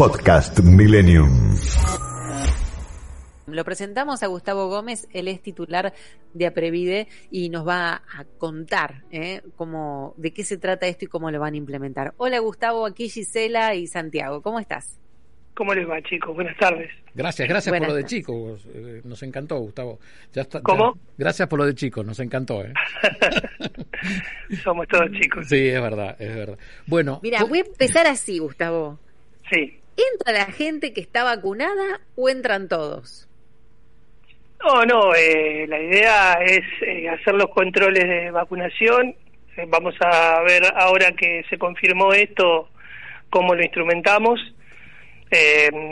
Podcast Millennium. Lo presentamos a Gustavo Gómez, él es titular de Aprevide y nos va a contar ¿eh? cómo, de qué se trata esto y cómo lo van a implementar. Hola Gustavo, aquí Gisela y Santiago, ¿cómo estás? ¿Cómo les va, chicos? Buenas tardes. Gracias, gracias por lo de chicos. Eh, nos encantó, Gustavo. Ya está, ¿Cómo? gracias por lo de chicos, nos encantó. ¿eh? Somos todos chicos. Sí, es verdad, es verdad. Bueno. Mira, voy a empezar así, Gustavo. Sí. ¿Entra la gente que está vacunada o entran todos? No, no, eh, la idea es eh, hacer los controles de vacunación. Eh, vamos a ver ahora que se confirmó esto, cómo lo instrumentamos.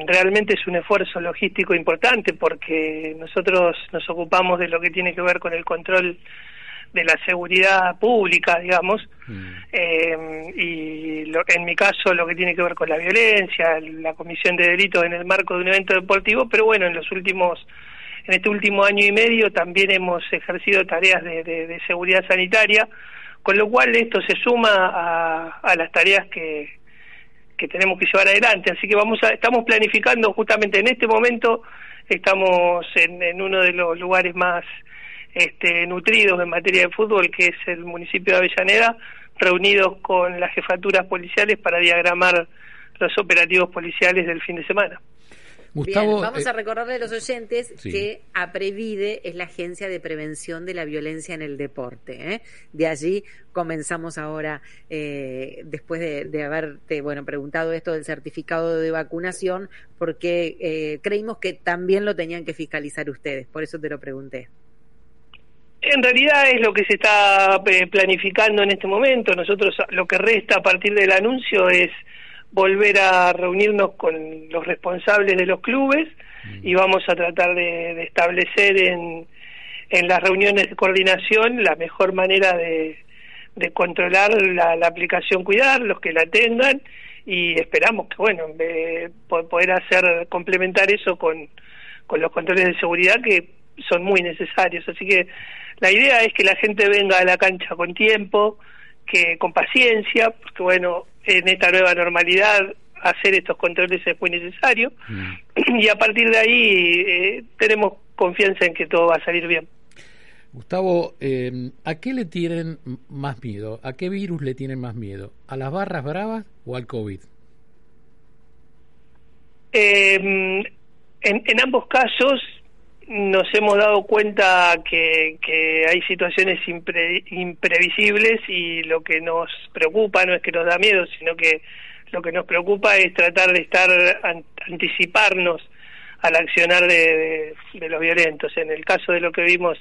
realmente es un esfuerzo logístico importante porque nosotros nos ocupamos de lo que tiene que ver con el control de la seguridad pública, digamos, mm. y lo, en mi caso lo que tiene que ver con la violencia, la comisión de delitos en el marco de un evento deportivo, pero bueno, en los últimos en este último año y medio también hemos ejercido tareas de, seguridad sanitaria, con lo cual esto se suma a, las tareas que, que tenemos que llevar adelante. Así que vamos a, estamos planificando justamente en este momento, estamos en, uno de los lugares más este, nutridos en materia de fútbol, que es el municipio de Avellaneda, reunidos con las jefaturas policiales para diagramar los operativos policiales del fin de semana. Gustavo, vamos a eh, recordarle a los oyentes que APREVIDE es la Agencia de Prevención de la Violencia en el Deporte. ¿eh? De allí comenzamos ahora, eh, después de, haberte bueno, preguntado esto del certificado de vacunación, porque creímos que también lo tenían que fiscalizar ustedes. Por eso te lo pregunté. En realidad es lo que se está planificando en este momento. Nosotros lo que resta a partir del anuncio es volver a reunirnos con los responsables de los clubes mm. y vamos a tratar de, establecer en, en las reuniones de coordinación la mejor manera de, de controlar la, aplicación Cuidar, los que la tengan, y esperamos que, bueno, poder hacer, complementar eso con, con los controles de seguridad que son muy necesarios. Así que la idea es que la gente venga a la cancha con tiempo, que con paciencia, porque bueno, en esta nueva normalidad hacer estos controles es muy necesario mm. y a partir de ahí eh, tenemos confianza en que todo va a salir bien. Gustavo, eh, ¿a qué le tienen más miedo? ¿A qué virus le tienen más miedo? ¿A las barras bravas o al COVID? Eh, en, en ambos casos nos hemos dado cuenta que, que hay situaciones imprevisibles y lo que nos preocupa no es que nos da miedo, sino que lo que nos preocupa es tratar de estar anticiparnos al accionar de, los violentos. En el caso de lo que vimos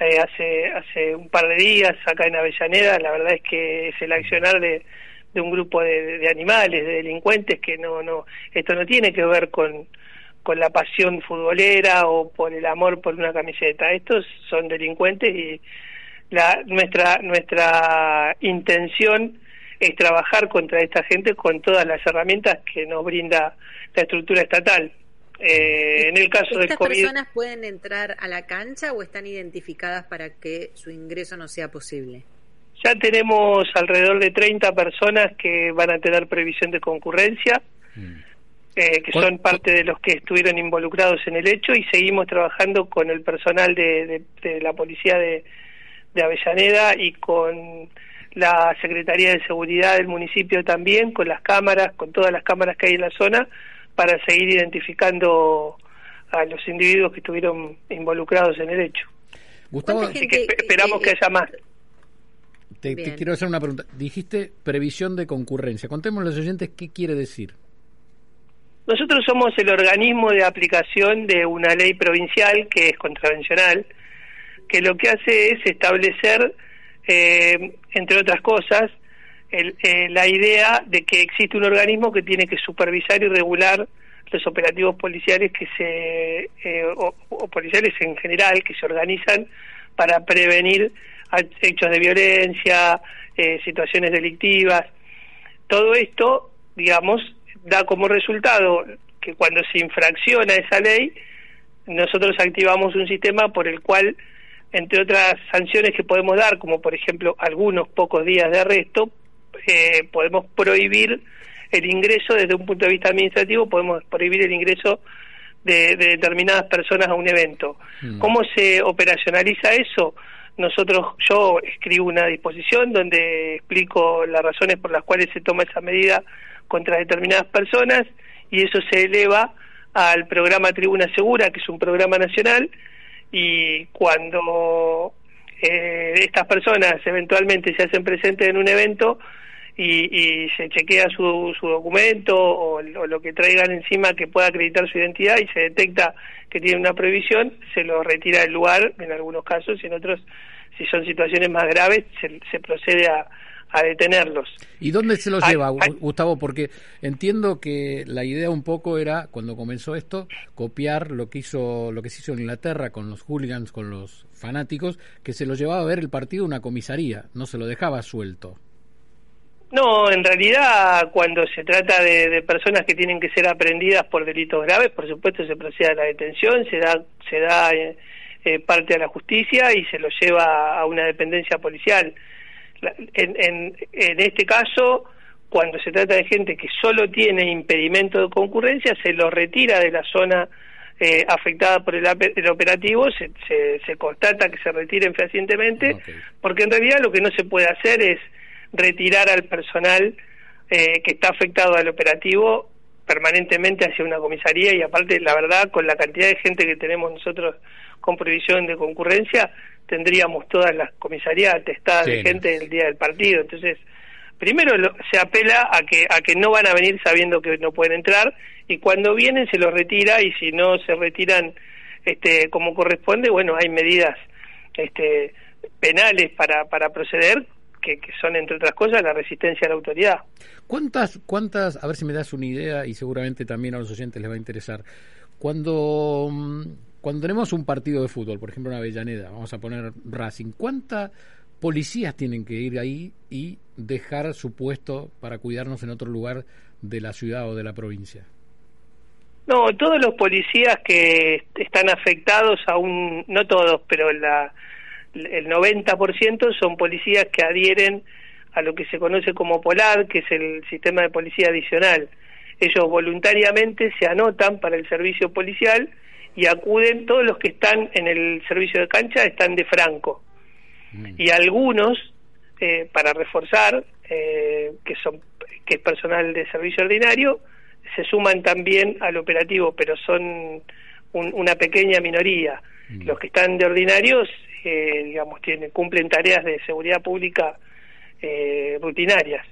eh, hace hace un par de días acá en Avellaneda, la verdad es que es el accionar de, de un grupo de, de animales, de delincuentes que no no esto no tiene que ver con con la pasión futbolera o por el amor por una camiseta. Estos son delincuentes y la, nuestra, nuestra intención es trabajar contra esta gente con todas las herramientas que nos brinda la estructura estatal. Eh, en el caso del COVID. ¿Estas personas pueden entrar a la cancha o están identificadas para que su ingreso no sea posible? Ya tenemos alrededor de 30 personas que van a tener previsión de concurrencia. Mm. Eh, que son parte de los que estuvieron involucrados en el hecho y seguimos trabajando con el personal de, la policía de, Avellaneda y con la Secretaría de Seguridad del municipio también, con las cámaras, con todas las cámaras que hay en la zona, para seguir identificando a los individuos que estuvieron involucrados en el hecho. Gustavo, Así que esperamos que haya más. Te, te, quiero hacer una pregunta. Dijiste previsión de concurrencia. Contemos a los oyentes qué quiere decir. Nosotros somos el organismo de aplicación de una ley provincial que es contravencional, que lo que hace es establecer, eh, entre otras cosas, eh, la idea de que existe un organismo que tiene que supervisar y regular los operativos policiales que se eh, o, policiales en general que se organizan para prevenir hechos de violencia, situaciones delictivas. Todo esto, digamos, da como resultado que cuando se infracciona esa ley, nosotros activamos un sistema por el cual, entre otras sanciones que podemos dar, como por ejemplo algunos pocos días de arresto, eh, podemos prohibir el ingreso desde un punto de vista administrativo, podemos prohibir el ingreso de, determinadas personas a un evento. Mm. ¿Cómo se operacionaliza eso? Nosotros, yo escribo una disposición donde explico las razones por las cuales se toma esa medida contra determinadas personas y eso se eleva al programa Tribuna Segura, que es un programa nacional, y cuando eh, estas personas eventualmente se hacen presentes en un evento y, se chequea su, su documento o, lo que traigan encima que pueda acreditar su identidad y se detecta que tiene una prohibición, se lo retira del lugar en algunos casos y en otros, si son situaciones más graves, se procede a, a detenerlos. ¿Y dónde se los lleva, Gustavo? Porque entiendo que la idea un poco era, cuando comenzó esto, copiar lo que hizo lo que se hizo en Inglaterra con los hooligans, con los fanáticos, que se los llevaba a ver el partido una comisaría, no se lo dejaba suelto. No, en realidad cuando se trata de, personas que tienen que ser aprendidas por delitos graves, por supuesto se procede a la detención, se da, se da eh, eh, parte a la justicia y se lo lleva a una dependencia policial en, en, en este caso, cuando se trata de gente que solo tiene impedimento de concurrencia, se lo retira de la zona eh, afectada por el, el operativo, se, se, constata que se retiren fehacientemente, porque en realidad lo que no se puede hacer es retirar al personal eh, que está afectado al operativo permanentemente hacia una comisaría y aparte, la verdad, con la cantidad de gente que tenemos nosotros con prohibición de concurrencia, tendríamos todas las comisarías atestadas de gente el día del partido. Entonces, primero se apela a que a que no van a venir sabiendo que no pueden entrar y cuando vienen se los retira y si no se retiran este como corresponde, bueno, hay medidas este penales para para proceder que, que, son entre otras cosas la resistencia a la autoridad. ¿Cuántas cuántas a ver si me das una idea y seguramente también a los oyentes les va a interesar cuando mm, cuando tenemos un partido de fútbol, por ejemplo en Avellaneda, vamos a poner Racing, ¿cuántas policías tienen que ir ahí y dejar su puesto para cuidarnos en otro lugar de la ciudad o de la provincia? No, todos los policías que están afectados, aún, no todos, pero la, el 90% son policías que adhieren a lo que se conoce como POLAR, que es el sistema de policía adicional. Ellos voluntariamente se anotan para el servicio policial y acuden, todos los que están en el servicio de cancha están de franco. Mm. Y algunos, eh, para reforzar, eh, que, son, que es personal de servicio ordinario, se suman también al operativo, pero son una pequeña minoría. Mm. Los que están de ordinarios, eh, digamos, tienen, cumplen tareas de seguridad pública rutinarias.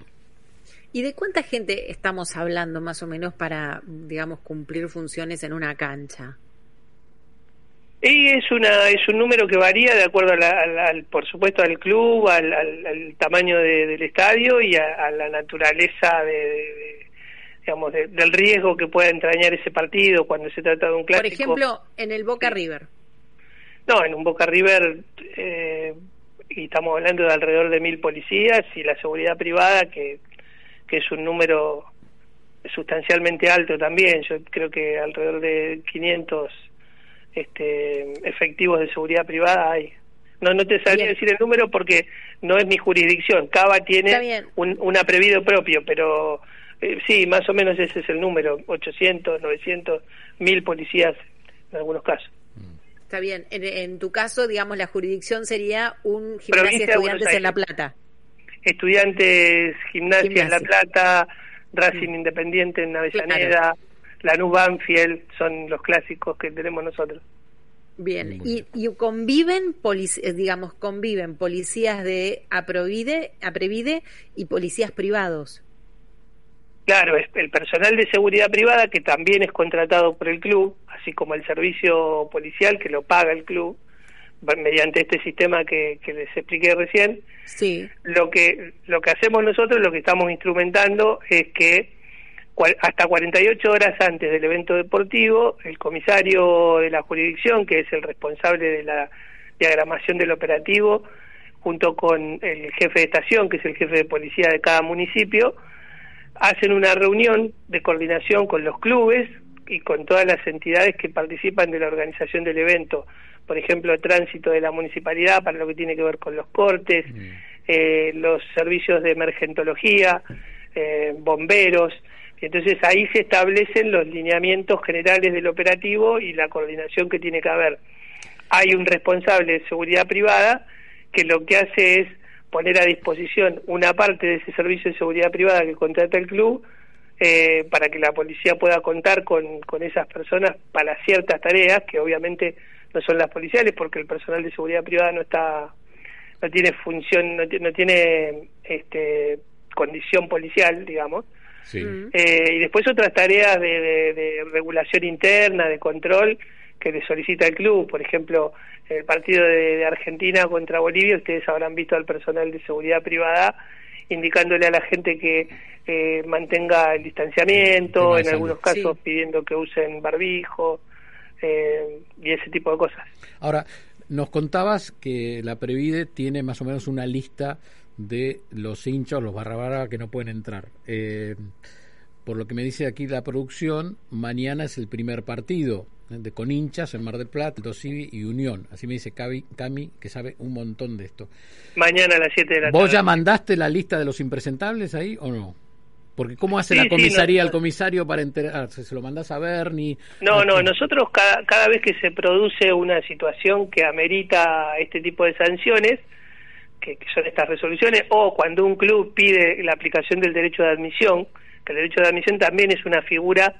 ¿Y de cuánta gente estamos hablando más o menos para, digamos, cumplir funciones en una cancha? Y es una es un número que varía de acuerdo al, por supuesto al club, al, tamaño del estadio y a, la naturaleza de, digamos del riesgo que pueda entrañar ese partido cuando se trata de un clásico. Por ejemplo, en el Boca River. No, en un Boca River eh, y estamos hablando de alrededor de mil policías y la seguridad privada que que es un número sustancialmente alto también. Yo creo que alrededor de 500 este, efectivos de seguridad privada hay. No, no te sabría decir el número porque no es mi jurisdicción. Cava tiene un, un aprevido propio, pero eh, sí, más o menos ese es el número, 800, 900, 1000 policías en algunos casos. Está bien. En, tu caso, digamos, la jurisdicción sería un gimnasia de estudiantes en La Plata. Estudiantes, gimnasia, en La Plata, Racing Independiente en Avellaneda, Lanús Banfield, son los clásicos que tenemos nosotros. Bien, y, y, conviven, eh, digamos, conviven policías de Aprovide, Aprevide y policías privados. Claro, es el personal de seguridad privada que también es contratado por el club, así como el servicio policial que lo paga el club mediante este sistema que, que les expliqué recién. Sí. Lo que lo que hacemos nosotros, lo que estamos instrumentando es que hasta 48 horas antes del evento deportivo, el comisario de la jurisdicción, que es el responsable de la diagramación del operativo, junto con el jefe de estación, que es el jefe de policía de cada municipio, hacen una reunión de coordinación con los clubes y con todas las entidades que participan de la organización del evento. Por ejemplo, el tránsito de la municipalidad para lo que tiene que ver con los cortes, eh, los servicios de emergentología, eh, bomberos. Entonces ahí se establecen los lineamientos generales del operativo y la coordinación que tiene que haber. Hay un responsable de seguridad privada que lo que hace es poner a disposición una parte de ese servicio de seguridad privada que contrata el club eh, para que la policía pueda contar con, con esas personas para ciertas tareas que obviamente no son las policiales porque el personal de seguridad privada no está no tiene función no, tiene este condición policial digamos eh, y después otras tareas de, de, regulación interna de control que le solicita el club. Por ejemplo el partido de, Argentina contra Bolivia ustedes habrán visto al personal de seguridad privada indicándole a la gente que eh, mantenga el distanciamiento, en algunos casos pidiendo que usen barbijo eh, y ese tipo de cosas. Ahora, nos contabas que la Previde tiene más o menos una lista de los hinchas, los barra que no pueden entrar. Eh, por lo que me dice aquí la producción, mañana es el primer partido de con hinchas en Mar del Plata, Dosivi y Unión. Así me dice Cami, que sabe un montón de esto. Mañana a las 7 de la tarde. ¿Vos ya mandaste la lista de los impresentables ahí o no? Porque ¿cómo hace la comisaría al comisario para enterarse? ¿Se lo mandas a ver? Ni, no, no, nosotros cada, cada vez que se produce una situación que amerita este tipo de sanciones, que, que, son estas resoluciones, o cuando un club pide la aplicación del derecho de admisión, que el derecho de admisión también es una figura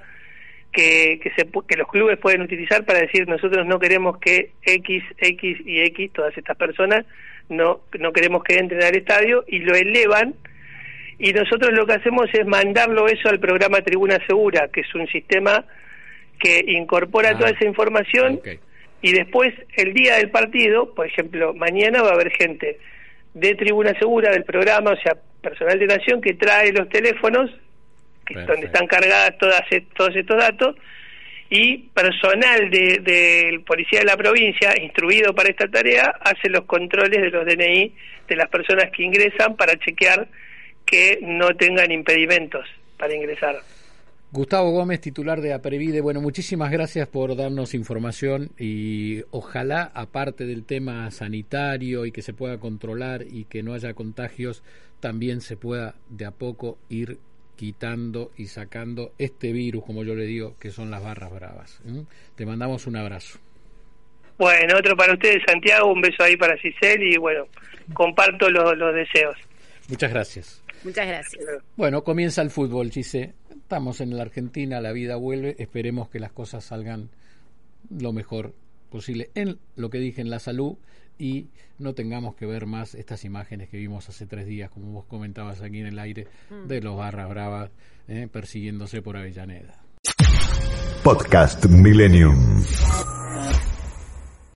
que, que, se, que los clubes pueden utilizar para decir nosotros no queremos que X, X y X, todas estas personas, no, no queremos que entren al estadio y lo elevan. Y nosotros lo que hacemos es mandarlo eso al programa Tribuna Segura, que es un sistema que incorpora toda ah, esa información y después el día del partido, por ejemplo, mañana va a haber gente de Tribuna Segura del programa, o sea, personal de Nación que trae los teléfonos que donde están cargadas todas e, todos estos datos y personal del de, policía de la provincia instruido para esta tarea hace los controles de los DNI de las personas que ingresan para chequear que no tengan impedimentos para ingresar. Gustavo Gómez, titular de Aprevide, bueno, muchísimas gracias por darnos información y ojalá, aparte del tema sanitario y que se pueda controlar y que no haya contagios, también se pueda de a poco ir quitando y sacando este virus, como yo le digo, que son las barras bravas. Te mandamos un abrazo. Bueno, otro para ustedes, Santiago, un beso ahí para Cisel y bueno, comparto los deseos. Muchas gracias. Muchas gracias. Bueno, comienza el fútbol, Gise. Estamos en la Argentina, la vida vuelve. Esperemos que las cosas salgan lo mejor posible en lo que dije en la salud y no tengamos que ver más estas imágenes que vimos hace tres días, como vos comentabas aquí en el aire, mm. de los barras bravas eh, persiguiéndose por Avellaneda. Podcast Millennium.